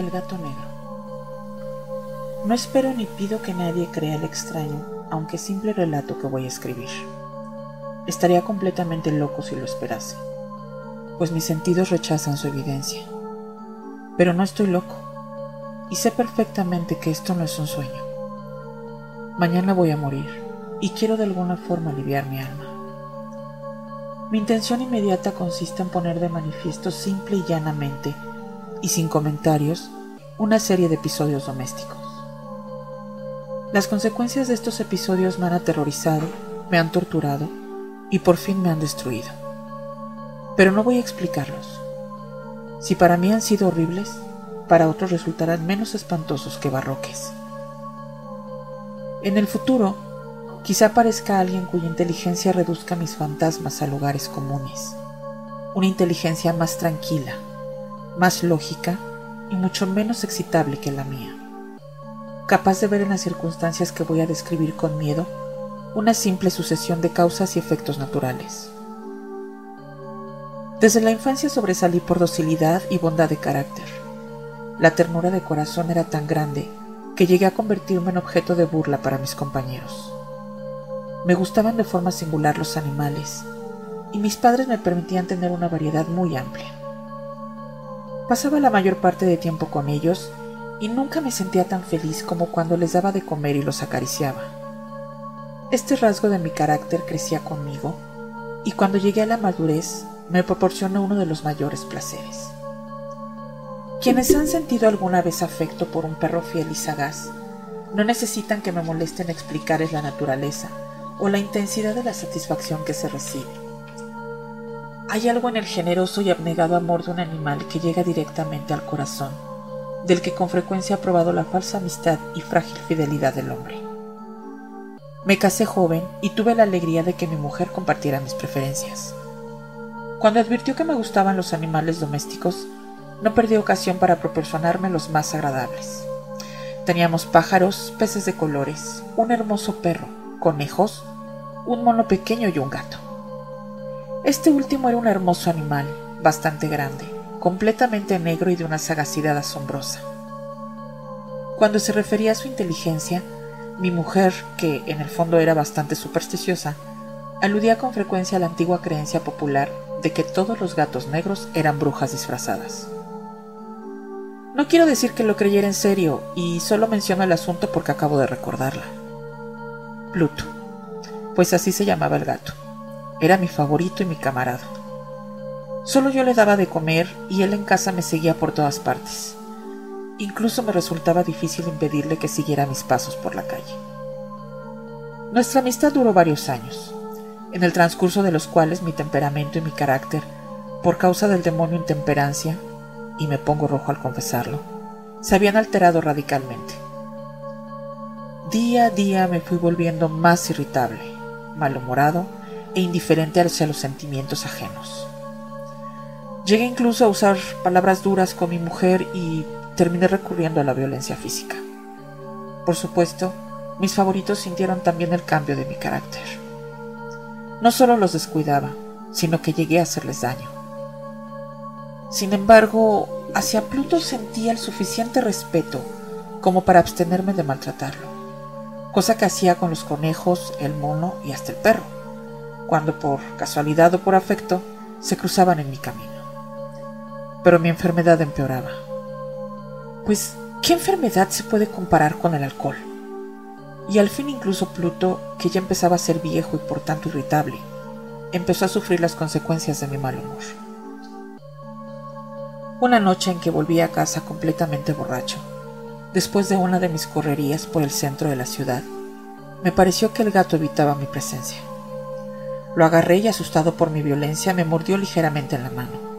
El gato negro. No espero ni pido que nadie crea el extraño, aunque simple relato que voy a escribir. Estaría completamente loco si lo esperase, pues mis sentidos rechazan su evidencia. Pero no estoy loco, y sé perfectamente que esto no es un sueño. Mañana voy a morir, y quiero de alguna forma aliviar mi alma. Mi intención inmediata consiste en poner de manifiesto simple y llanamente, y sin comentarios, una serie de episodios domésticos. Las consecuencias de estos episodios me han aterrorizado, me han torturado y por fin me han destruido. Pero no voy a explicarlos. Si para mí han sido horribles, para otros resultarán menos espantosos que barroques. En el futuro, Quizá aparezca alguien cuya inteligencia reduzca mis fantasmas a lugares comunes. Una inteligencia más tranquila, más lógica y mucho menos excitable que la mía. Capaz de ver en las circunstancias que voy a describir con miedo una simple sucesión de causas y efectos naturales. Desde la infancia sobresalí por docilidad y bondad de carácter. La ternura de corazón era tan grande que llegué a convertirme en objeto de burla para mis compañeros. Me gustaban de forma singular los animales, y mis padres me permitían tener una variedad muy amplia. Pasaba la mayor parte de tiempo con ellos y nunca me sentía tan feliz como cuando les daba de comer y los acariciaba. Este rasgo de mi carácter crecía conmigo y cuando llegué a la madurez me proporcionó uno de los mayores placeres. Quienes han sentido alguna vez afecto por un perro fiel y sagaz no necesitan que me molesten explicarles la naturaleza o la intensidad de la satisfacción que se recibe. Hay algo en el generoso y abnegado amor de un animal que llega directamente al corazón, del que con frecuencia ha probado la falsa amistad y frágil fidelidad del hombre. Me casé joven y tuve la alegría de que mi mujer compartiera mis preferencias. Cuando advirtió que me gustaban los animales domésticos, no perdí ocasión para proporcionarme los más agradables. Teníamos pájaros, peces de colores, un hermoso perro, conejos un mono pequeño y un gato. Este último era un hermoso animal, bastante grande, completamente negro y de una sagacidad asombrosa. Cuando se refería a su inteligencia, mi mujer, que en el fondo era bastante supersticiosa, aludía con frecuencia a la antigua creencia popular de que todos los gatos negros eran brujas disfrazadas. No quiero decir que lo creyera en serio, y solo menciono el asunto porque acabo de recordarla. Pluto pues así se llamaba el gato. Era mi favorito y mi camarada. Solo yo le daba de comer y él en casa me seguía por todas partes. Incluso me resultaba difícil impedirle que siguiera mis pasos por la calle. Nuestra amistad duró varios años, en el transcurso de los cuales mi temperamento y mi carácter, por causa del demonio intemperancia, y me pongo rojo al confesarlo, se habían alterado radicalmente. Día a día me fui volviendo más irritable, malhumorado e indiferente hacia los sentimientos ajenos. Llegué incluso a usar palabras duras con mi mujer y terminé recurriendo a la violencia física. Por supuesto, mis favoritos sintieron también el cambio de mi carácter. No solo los descuidaba, sino que llegué a hacerles daño. Sin embargo, hacia Pluto sentía el suficiente respeto como para abstenerme de maltratarlo cosa que hacía con los conejos, el mono y hasta el perro, cuando por casualidad o por afecto se cruzaban en mi camino. Pero mi enfermedad empeoraba. Pues, ¿qué enfermedad se puede comparar con el alcohol? Y al fin incluso Pluto, que ya empezaba a ser viejo y por tanto irritable, empezó a sufrir las consecuencias de mi mal humor. Una noche en que volví a casa completamente borracho, Después de una de mis correrías por el centro de la ciudad, me pareció que el gato evitaba mi presencia. Lo agarré y asustado por mi violencia me mordió ligeramente en la mano.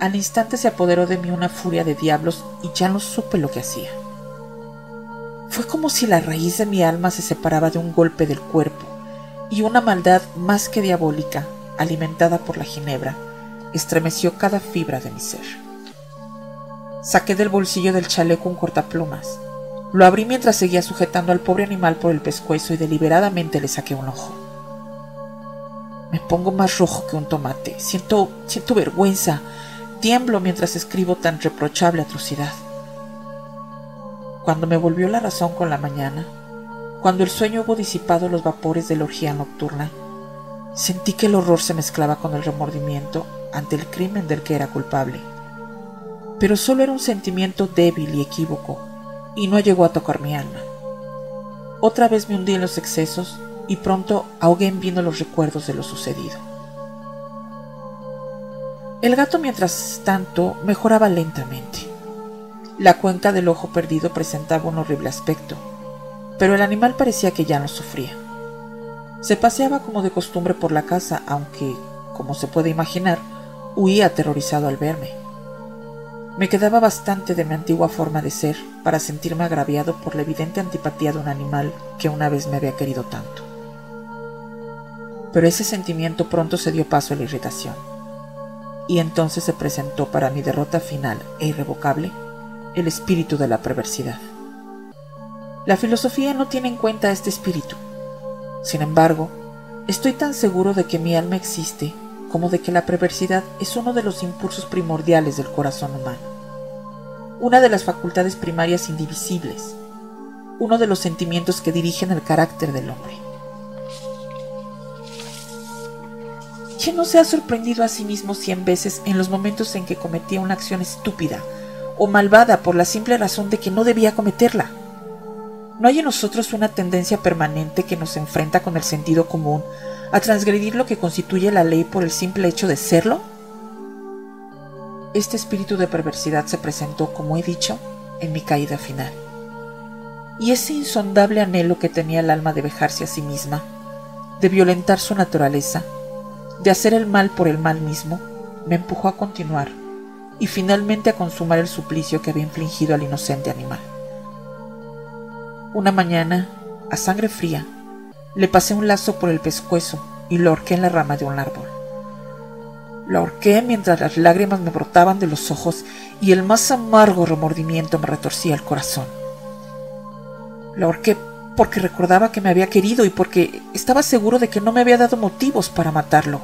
Al instante se apoderó de mí una furia de diablos y ya no supe lo que hacía. Fue como si la raíz de mi alma se separaba de un golpe del cuerpo y una maldad más que diabólica, alimentada por la ginebra, estremeció cada fibra de mi ser. Saqué del bolsillo del chaleco un cortaplumas. Lo abrí mientras seguía sujetando al pobre animal por el pescuezo y deliberadamente le saqué un ojo. Me pongo más rojo que un tomate. Siento, siento vergüenza. Tiemblo mientras escribo tan reprochable atrocidad. Cuando me volvió la razón con la mañana, cuando el sueño hubo disipado los vapores de la orgía nocturna, sentí que el horror se mezclaba con el remordimiento ante el crimen del que era culpable. Pero solo era un sentimiento débil y equívoco, y no llegó a tocar mi alma. Otra vez me hundí en los excesos y pronto ahogué en vino los recuerdos de lo sucedido. El gato, mientras tanto, mejoraba lentamente. La cuenca del ojo perdido presentaba un horrible aspecto, pero el animal parecía que ya no sufría. Se paseaba como de costumbre por la casa, aunque, como se puede imaginar, huía aterrorizado al verme. Me quedaba bastante de mi antigua forma de ser para sentirme agraviado por la evidente antipatía de un animal que una vez me había querido tanto. Pero ese sentimiento pronto se dio paso a la irritación, y entonces se presentó para mi derrota final e irrevocable el espíritu de la perversidad. La filosofía no tiene en cuenta este espíritu. Sin embargo, estoy tan seguro de que mi alma existe como de que la perversidad es uno de los impulsos primordiales del corazón humano, una de las facultades primarias indivisibles, uno de los sentimientos que dirigen el carácter del hombre. ¿Quién no se ha sorprendido a sí mismo cien veces en los momentos en que cometía una acción estúpida o malvada por la simple razón de que no debía cometerla. ¿No hay en nosotros una tendencia permanente que nos enfrenta con el sentido común a transgredir lo que constituye la ley por el simple hecho de serlo? Este espíritu de perversidad se presentó, como he dicho, en mi caída final. Y ese insondable anhelo que tenía el alma de vejarse a sí misma, de violentar su naturaleza, de hacer el mal por el mal mismo, me empujó a continuar y finalmente a consumar el suplicio que había infligido al inocente animal. Una mañana, a sangre fría, le pasé un lazo por el pescuezo y lo ahorqué en la rama de un árbol. Lo ahorqué mientras las lágrimas me brotaban de los ojos y el más amargo remordimiento me retorcía el corazón. Lo ahorqué porque recordaba que me había querido y porque estaba seguro de que no me había dado motivos para matarlo.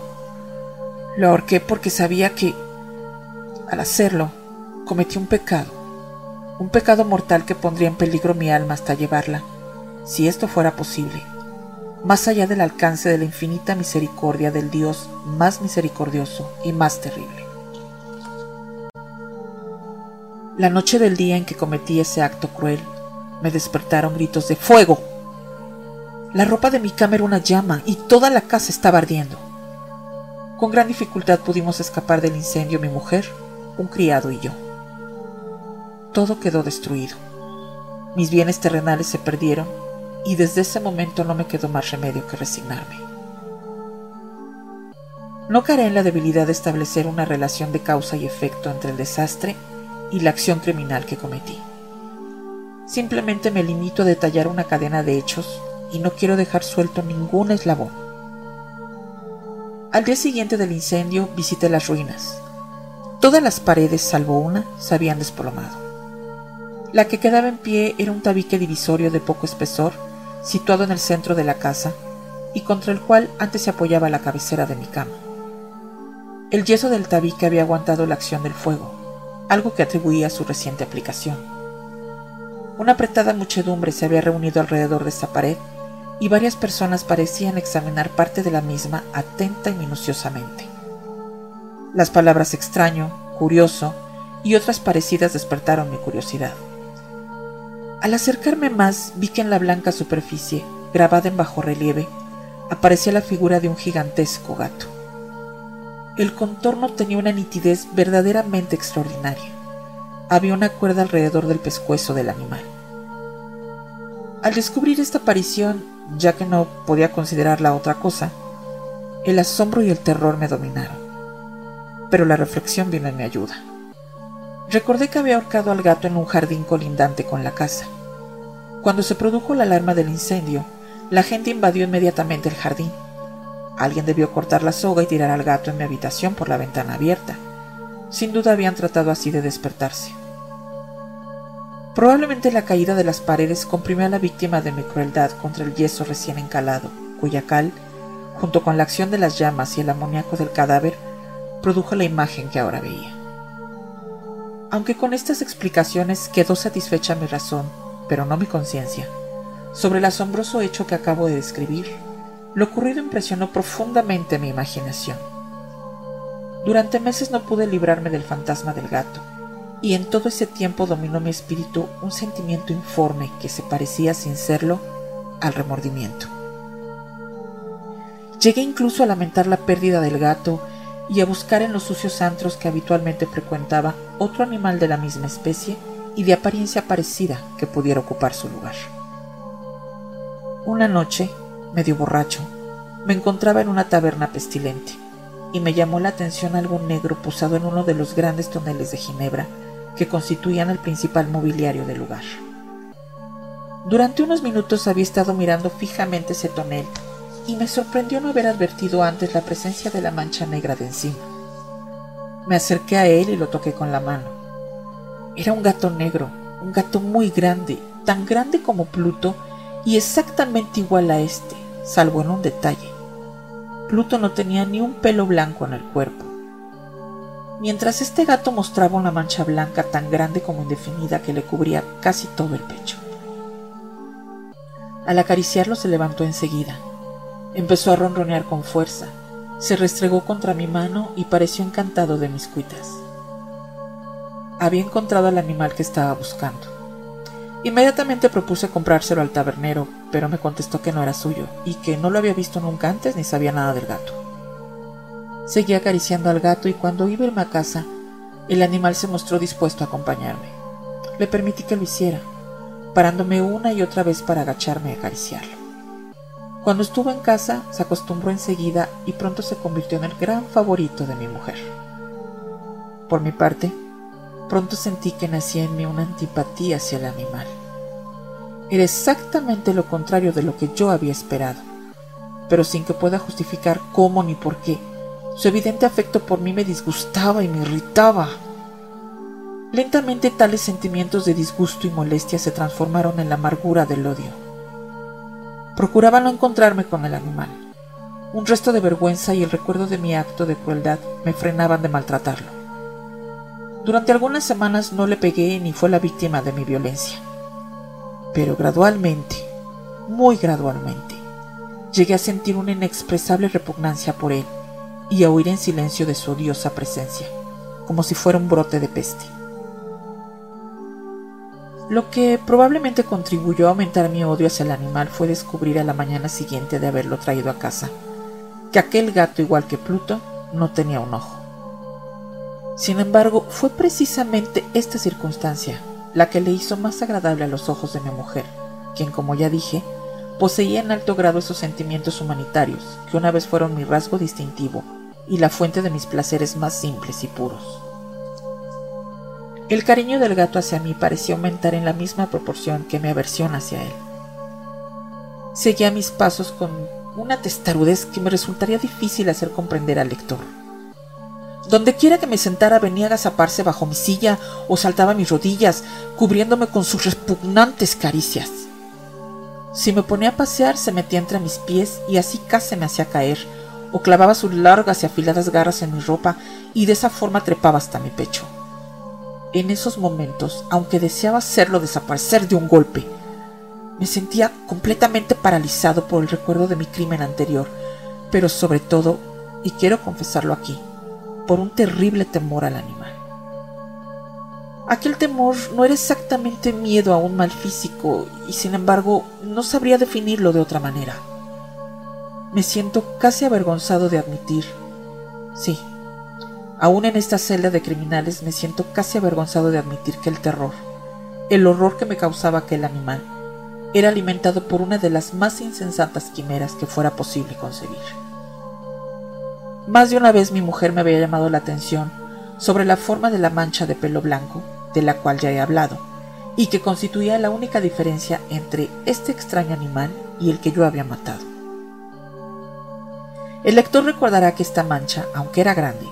Lo ahorqué porque sabía que al hacerlo, cometí un pecado, un pecado mortal que pondría en peligro mi alma hasta llevarla, si esto fuera posible, más allá del alcance de la infinita misericordia del Dios más misericordioso y más terrible. La noche del día en que cometí ese acto cruel, me despertaron gritos de fuego. La ropa de mi cama era una llama y toda la casa estaba ardiendo. Con gran dificultad pudimos escapar del incendio mi mujer, un criado y yo. Todo quedó destruido. Mis bienes terrenales se perdieron y desde ese momento no me quedó más remedio que resignarme. No caeré en la debilidad de establecer una relación de causa y efecto entre el desastre y la acción criminal que cometí. Simplemente me limito a detallar una cadena de hechos y no quiero dejar suelto ningún eslabón. Al día siguiente del incendio visité las ruinas, Todas las paredes, salvo una, se habían desplomado. La que quedaba en pie era un tabique divisorio de poco espesor, situado en el centro de la casa, y contra el cual antes se apoyaba la cabecera de mi cama. El yeso del tabique había aguantado la acción del fuego, algo que atribuía a su reciente aplicación. Una apretada muchedumbre se había reunido alrededor de esta pared y varias personas parecían examinar parte de la misma atenta y minuciosamente. Las palabras extraño, curioso y otras parecidas despertaron mi curiosidad. Al acercarme más vi que en la blanca superficie, grabada en bajo relieve, aparecía la figura de un gigantesco gato. El contorno tenía una nitidez verdaderamente extraordinaria. Había una cuerda alrededor del pescuezo del animal. Al descubrir esta aparición, ya que no podía considerarla otra cosa, el asombro y el terror me dominaron pero la reflexión vino en mi ayuda. Recordé que había ahorcado al gato en un jardín colindante con la casa. Cuando se produjo la alarma del incendio, la gente invadió inmediatamente el jardín. Alguien debió cortar la soga y tirar al gato en mi habitación por la ventana abierta. Sin duda habían tratado así de despertarse. Probablemente la caída de las paredes comprimió a la víctima de mi crueldad contra el yeso recién encalado, cuya cal, junto con la acción de las llamas y el amoníaco del cadáver, produjo la imagen que ahora veía. Aunque con estas explicaciones quedó satisfecha mi razón pero no mi conciencia, sobre el asombroso hecho que acabo de describir, lo ocurrido impresionó profundamente mi imaginación. Durante meses no pude librarme del fantasma del gato, y en todo ese tiempo dominó mi espíritu un sentimiento informe que se parecía, sin serlo, al remordimiento. Llegué incluso a lamentar la pérdida del gato y a buscar en los sucios antros que habitualmente frecuentaba otro animal de la misma especie y de apariencia parecida que pudiera ocupar su lugar. Una noche, medio borracho, me encontraba en una taberna pestilente y me llamó la atención algo negro posado en uno de los grandes toneles de Ginebra que constituían el principal mobiliario del lugar. Durante unos minutos había estado mirando fijamente ese tonel y me sorprendió no haber advertido antes la presencia de la mancha negra de encima. Me acerqué a él y lo toqué con la mano. Era un gato negro, un gato muy grande, tan grande como Pluto y exactamente igual a este, salvo en un detalle. Pluto no tenía ni un pelo blanco en el cuerpo. Mientras este gato mostraba una mancha blanca tan grande como indefinida que le cubría casi todo el pecho. Al acariciarlo se levantó enseguida. Empezó a ronronear con fuerza, se restregó contra mi mano y pareció encantado de mis cuitas. Había encontrado al animal que estaba buscando. Inmediatamente propuse comprárselo al tabernero, pero me contestó que no era suyo y que no lo había visto nunca antes ni sabía nada del gato. Seguí acariciando al gato y cuando iba a irme casa, el animal se mostró dispuesto a acompañarme. Le permití que lo hiciera, parándome una y otra vez para agacharme y acariciarlo. Cuando estuvo en casa, se acostumbró enseguida y pronto se convirtió en el gran favorito de mi mujer. Por mi parte, pronto sentí que nacía en mí una antipatía hacia el animal. Era exactamente lo contrario de lo que yo había esperado, pero sin que pueda justificar cómo ni por qué. Su evidente afecto por mí me disgustaba y me irritaba. Lentamente tales sentimientos de disgusto y molestia se transformaron en la amargura del odio. Procuraba no encontrarme con el animal. Un resto de vergüenza y el recuerdo de mi acto de crueldad me frenaban de maltratarlo. Durante algunas semanas no le pegué ni fue la víctima de mi violencia. Pero gradualmente, muy gradualmente, llegué a sentir una inexpresable repugnancia por él y a huir en silencio de su odiosa presencia, como si fuera un brote de peste. Lo que probablemente contribuyó a aumentar mi odio hacia el animal fue descubrir a la mañana siguiente de haberlo traído a casa que aquel gato, igual que Pluto, no tenía un ojo. Sin embargo, fue precisamente esta circunstancia la que le hizo más agradable a los ojos de mi mujer, quien, como ya dije, poseía en alto grado esos sentimientos humanitarios que una vez fueron mi rasgo distintivo y la fuente de mis placeres más simples y puros. El cariño del gato hacia mí parecía aumentar en la misma proporción que mi aversión hacia él. Seguía mis pasos con una testarudez que me resultaría difícil hacer comprender al lector. Donde quiera que me sentara venía a agazaparse bajo mi silla o saltaba a mis rodillas, cubriéndome con sus repugnantes caricias. Si me ponía a pasear, se metía entre mis pies y así casi me hacía caer, o clavaba sus largas y afiladas garras en mi ropa y de esa forma trepaba hasta mi pecho. En esos momentos, aunque deseaba hacerlo desaparecer de un golpe, me sentía completamente paralizado por el recuerdo de mi crimen anterior, pero sobre todo, y quiero confesarlo aquí, por un terrible temor al animal. Aquel temor no era exactamente miedo a un mal físico, y sin embargo no sabría definirlo de otra manera. Me siento casi avergonzado de admitir, sí, Aún en esta celda de criminales me siento casi avergonzado de admitir que el terror, el horror que me causaba aquel animal, era alimentado por una de las más insensatas quimeras que fuera posible concebir. Más de una vez mi mujer me había llamado la atención sobre la forma de la mancha de pelo blanco, de la cual ya he hablado, y que constituía la única diferencia entre este extraño animal y el que yo había matado. El lector recordará que esta mancha, aunque era grande,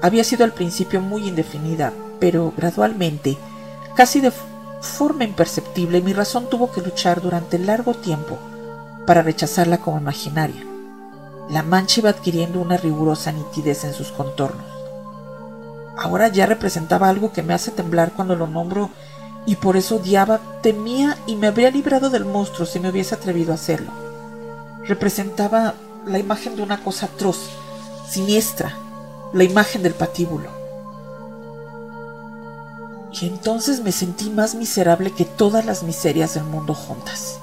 había sido al principio muy indefinida, pero gradualmente, casi de forma imperceptible, mi razón tuvo que luchar durante largo tiempo para rechazarla como imaginaria. La mancha iba adquiriendo una rigurosa nitidez en sus contornos. Ahora ya representaba algo que me hace temblar cuando lo nombro y por eso odiaba, temía y me habría librado del monstruo si me hubiese atrevido a hacerlo. Representaba la imagen de una cosa atroz, siniestra, la imagen del patíbulo. Y entonces me sentí más miserable que todas las miserias del mundo juntas.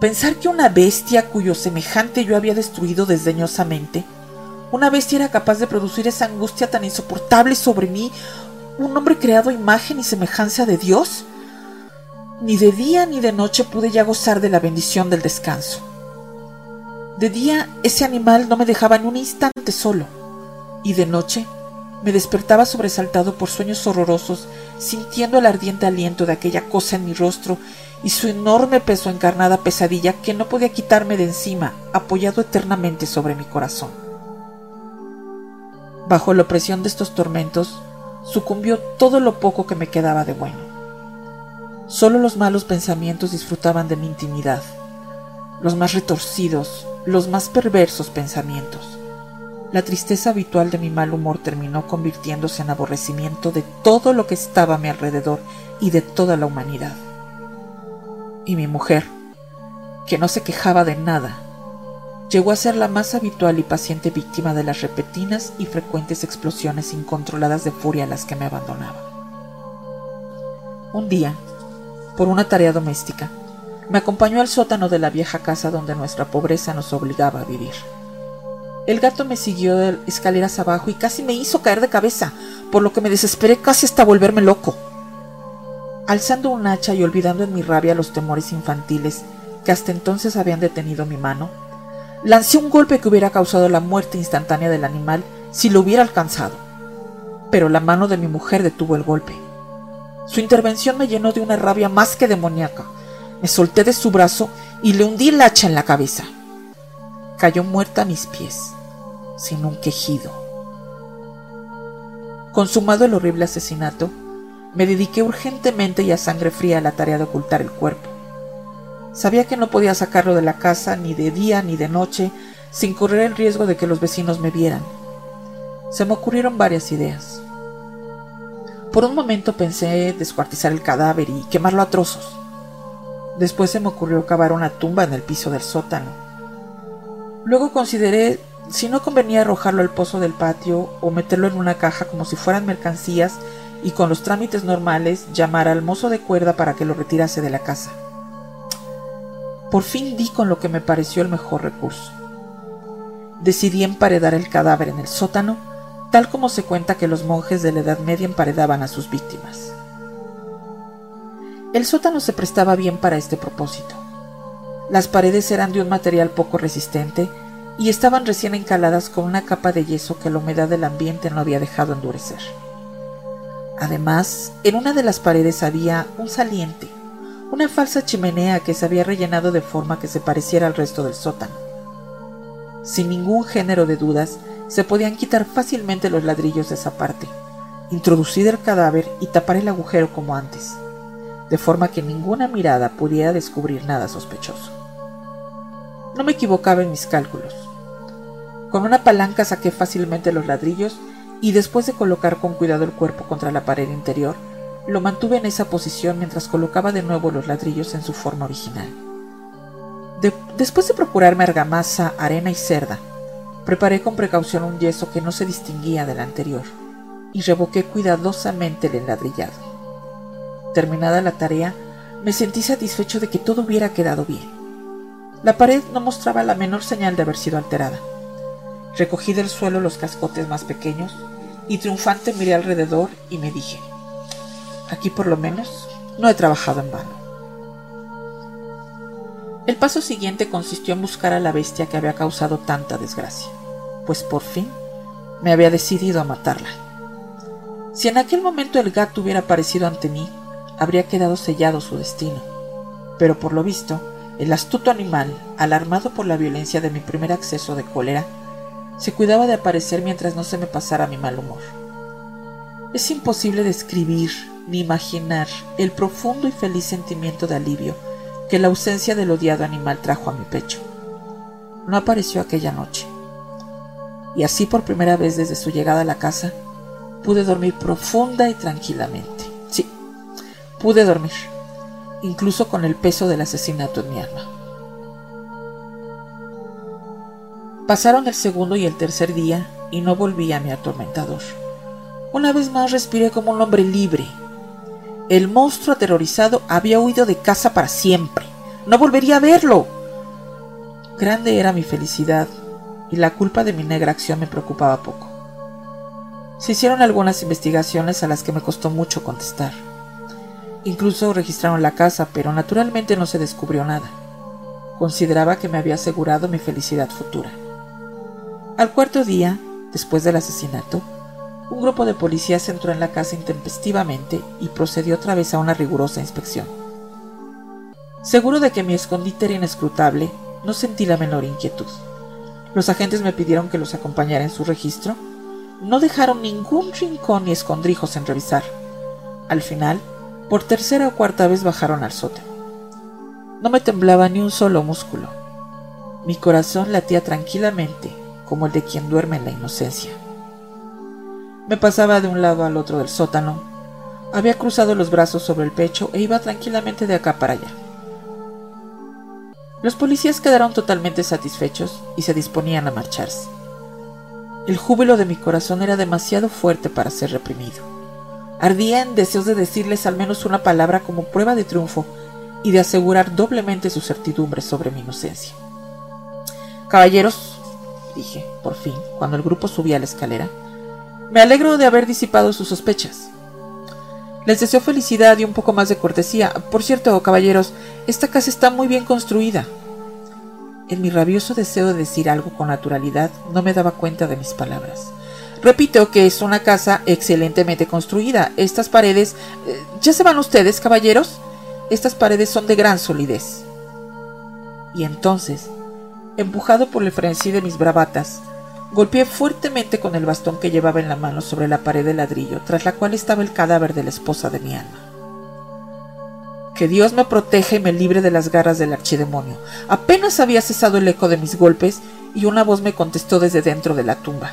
Pensar que una bestia cuyo semejante yo había destruido desdeñosamente, una bestia era capaz de producir esa angustia tan insoportable sobre mí, un hombre creado a imagen y semejanza de Dios. Ni de día ni de noche pude ya gozar de la bendición del descanso. De día ese animal no me dejaba ni un instante solo, y de noche me despertaba sobresaltado por sueños horrorosos, sintiendo el ardiente aliento de aquella cosa en mi rostro y su enorme peso encarnada pesadilla que no podía quitarme de encima, apoyado eternamente sobre mi corazón. Bajo la opresión de estos tormentos, sucumbió todo lo poco que me quedaba de bueno. Solo los malos pensamientos disfrutaban de mi intimidad, los más retorcidos, los más perversos pensamientos. La tristeza habitual de mi mal humor terminó convirtiéndose en aborrecimiento de todo lo que estaba a mi alrededor y de toda la humanidad y mi mujer, que no se quejaba de nada, llegó a ser la más habitual y paciente víctima de las repetidas y frecuentes explosiones incontroladas de furia a las que me abandonaba. Un día, por una tarea doméstica, me acompañó al sótano de la vieja casa donde nuestra pobreza nos obligaba a vivir. El gato me siguió de escaleras abajo y casi me hizo caer de cabeza, por lo que me desesperé casi hasta volverme loco. Alzando un hacha y olvidando en mi rabia los temores infantiles que hasta entonces habían detenido mi mano, lancé un golpe que hubiera causado la muerte instantánea del animal si lo hubiera alcanzado. Pero la mano de mi mujer detuvo el golpe. Su intervención me llenó de una rabia más que demoníaca. Me solté de su brazo y le hundí el hacha en la cabeza. Cayó muerta a mis pies, sin un quejido. Consumado el horrible asesinato, me dediqué urgentemente y a sangre fría a la tarea de ocultar el cuerpo. Sabía que no podía sacarlo de la casa ni de día ni de noche sin correr el riesgo de que los vecinos me vieran. Se me ocurrieron varias ideas. Por un momento pensé descuartizar el cadáver y quemarlo a trozos. Después se me ocurrió cavar una tumba en el piso del sótano. Luego consideré si no convenía arrojarlo al pozo del patio o meterlo en una caja como si fueran mercancías y con los trámites normales llamar al mozo de cuerda para que lo retirase de la casa. Por fin di con lo que me pareció el mejor recurso. Decidí emparedar el cadáver en el sótano, tal como se cuenta que los monjes de la Edad Media emparedaban a sus víctimas. El sótano se prestaba bien para este propósito. Las paredes eran de un material poco resistente y estaban recién encaladas con una capa de yeso que la humedad del ambiente no había dejado endurecer. Además, en una de las paredes había un saliente, una falsa chimenea que se había rellenado de forma que se pareciera al resto del sótano. Sin ningún género de dudas, se podían quitar fácilmente los ladrillos de esa parte, introducir el cadáver y tapar el agujero como antes, de forma que ninguna mirada pudiera descubrir nada sospechoso. No me equivocaba en mis cálculos. Con una palanca saqué fácilmente los ladrillos y después de colocar con cuidado el cuerpo contra la pared interior, lo mantuve en esa posición mientras colocaba de nuevo los ladrillos en su forma original. después de procurarme argamasa, arena y cerda, preparé con precaución un yeso que no se distinguía del anterior y revoqué cuidadosamente el enladrillado. Terminada la tarea, me sentí satisfecho de que todo hubiera quedado bien. La pared no mostraba la menor señal de haber sido alterada. Recogí del suelo los cascotes más pequeños y triunfante miré alrededor y me dije, aquí por lo menos no he trabajado en vano. El paso siguiente consistió en buscar a la bestia que había causado tanta desgracia, pues por fin me había decidido a matarla. Si en aquel momento el gato hubiera aparecido ante mí, habría quedado sellado su destino, pero por lo visto, el astuto animal, alarmado por la violencia de mi primer acceso de cólera, se cuidaba de aparecer mientras no se me pasara mi mal humor. Es imposible describir ni imaginar el profundo y feliz sentimiento de alivio que la ausencia del odiado animal trajo a mi pecho. No apareció aquella noche. Y así por primera vez desde su llegada a la casa, pude dormir profunda y tranquilamente. Pude dormir, incluso con el peso del asesinato en mi alma. Pasaron el segundo y el tercer día y no volví a mi atormentador. Una vez más respiré como un hombre libre. El monstruo aterrorizado había huido de casa para siempre. No volvería a verlo. Grande era mi felicidad y la culpa de mi negra acción me preocupaba poco. Se hicieron algunas investigaciones a las que me costó mucho contestar. Incluso registraron la casa, pero naturalmente no se descubrió nada. Consideraba que me había asegurado mi felicidad futura. Al cuarto día, después del asesinato, un grupo de policías entró en la casa intempestivamente y procedió otra vez a una rigurosa inspección. Seguro de que mi escondite era inescrutable, no sentí la menor inquietud. Los agentes me pidieron que los acompañara en su registro. No dejaron ningún rincón ni escondrijos en revisar. Al final, por tercera o cuarta vez bajaron al sótano. No me temblaba ni un solo músculo. Mi corazón latía tranquilamente, como el de quien duerme en la inocencia. Me pasaba de un lado al otro del sótano. Había cruzado los brazos sobre el pecho e iba tranquilamente de acá para allá. Los policías quedaron totalmente satisfechos y se disponían a marcharse. El júbilo de mi corazón era demasiado fuerte para ser reprimido. Ardía en deseos de decirles al menos una palabra como prueba de triunfo y de asegurar doblemente su certidumbre sobre mi inocencia. Caballeros, dije, por fin, cuando el grupo subía la escalera, me alegro de haber disipado sus sospechas. Les deseo felicidad y un poco más de cortesía. Por cierto, caballeros, esta casa está muy bien construida. En mi rabioso deseo de decir algo con naturalidad, no me daba cuenta de mis palabras. Repito que es una casa excelentemente construida. Estas paredes... Eh, ¿Ya se van ustedes, caballeros? Estas paredes son de gran solidez. Y entonces, empujado por el frenesí de mis bravatas, golpeé fuertemente con el bastón que llevaba en la mano sobre la pared de ladrillo, tras la cual estaba el cadáver de la esposa de mi alma. Que Dios me proteja y me libre de las garras del archidemonio. Apenas había cesado el eco de mis golpes y una voz me contestó desde dentro de la tumba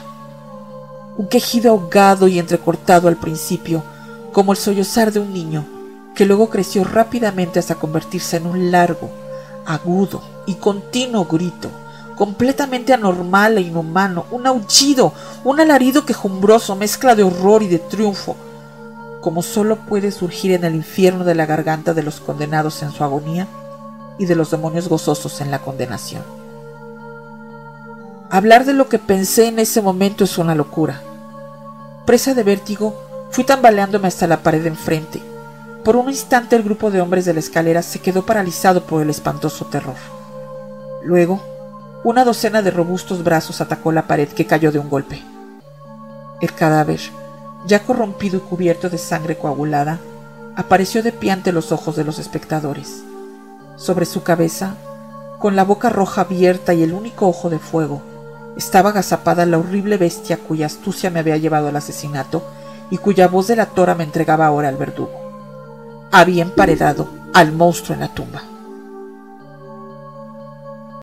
un quejido ahogado y entrecortado al principio, como el sollozar de un niño, que luego creció rápidamente hasta convertirse en un largo, agudo y continuo grito, completamente anormal e inhumano, un aullido, un alarido quejumbroso, mezcla de horror y de triunfo, como solo puede surgir en el infierno de la garganta de los condenados en su agonía y de los demonios gozosos en la condenación. Hablar de lo que pensé en ese momento es una locura. Presa de vértigo, fui tambaleándome hasta la pared de enfrente. Por un instante el grupo de hombres de la escalera se quedó paralizado por el espantoso terror. Luego, una docena de robustos brazos atacó la pared que cayó de un golpe. El cadáver, ya corrompido y cubierto de sangre coagulada, apareció de pie ante los ojos de los espectadores. Sobre su cabeza, con la boca roja abierta y el único ojo de fuego, estaba agazapada la horrible bestia cuya astucia me había llevado al asesinato y cuya voz de la tora me entregaba ahora al verdugo. Había emparedado al monstruo en la tumba.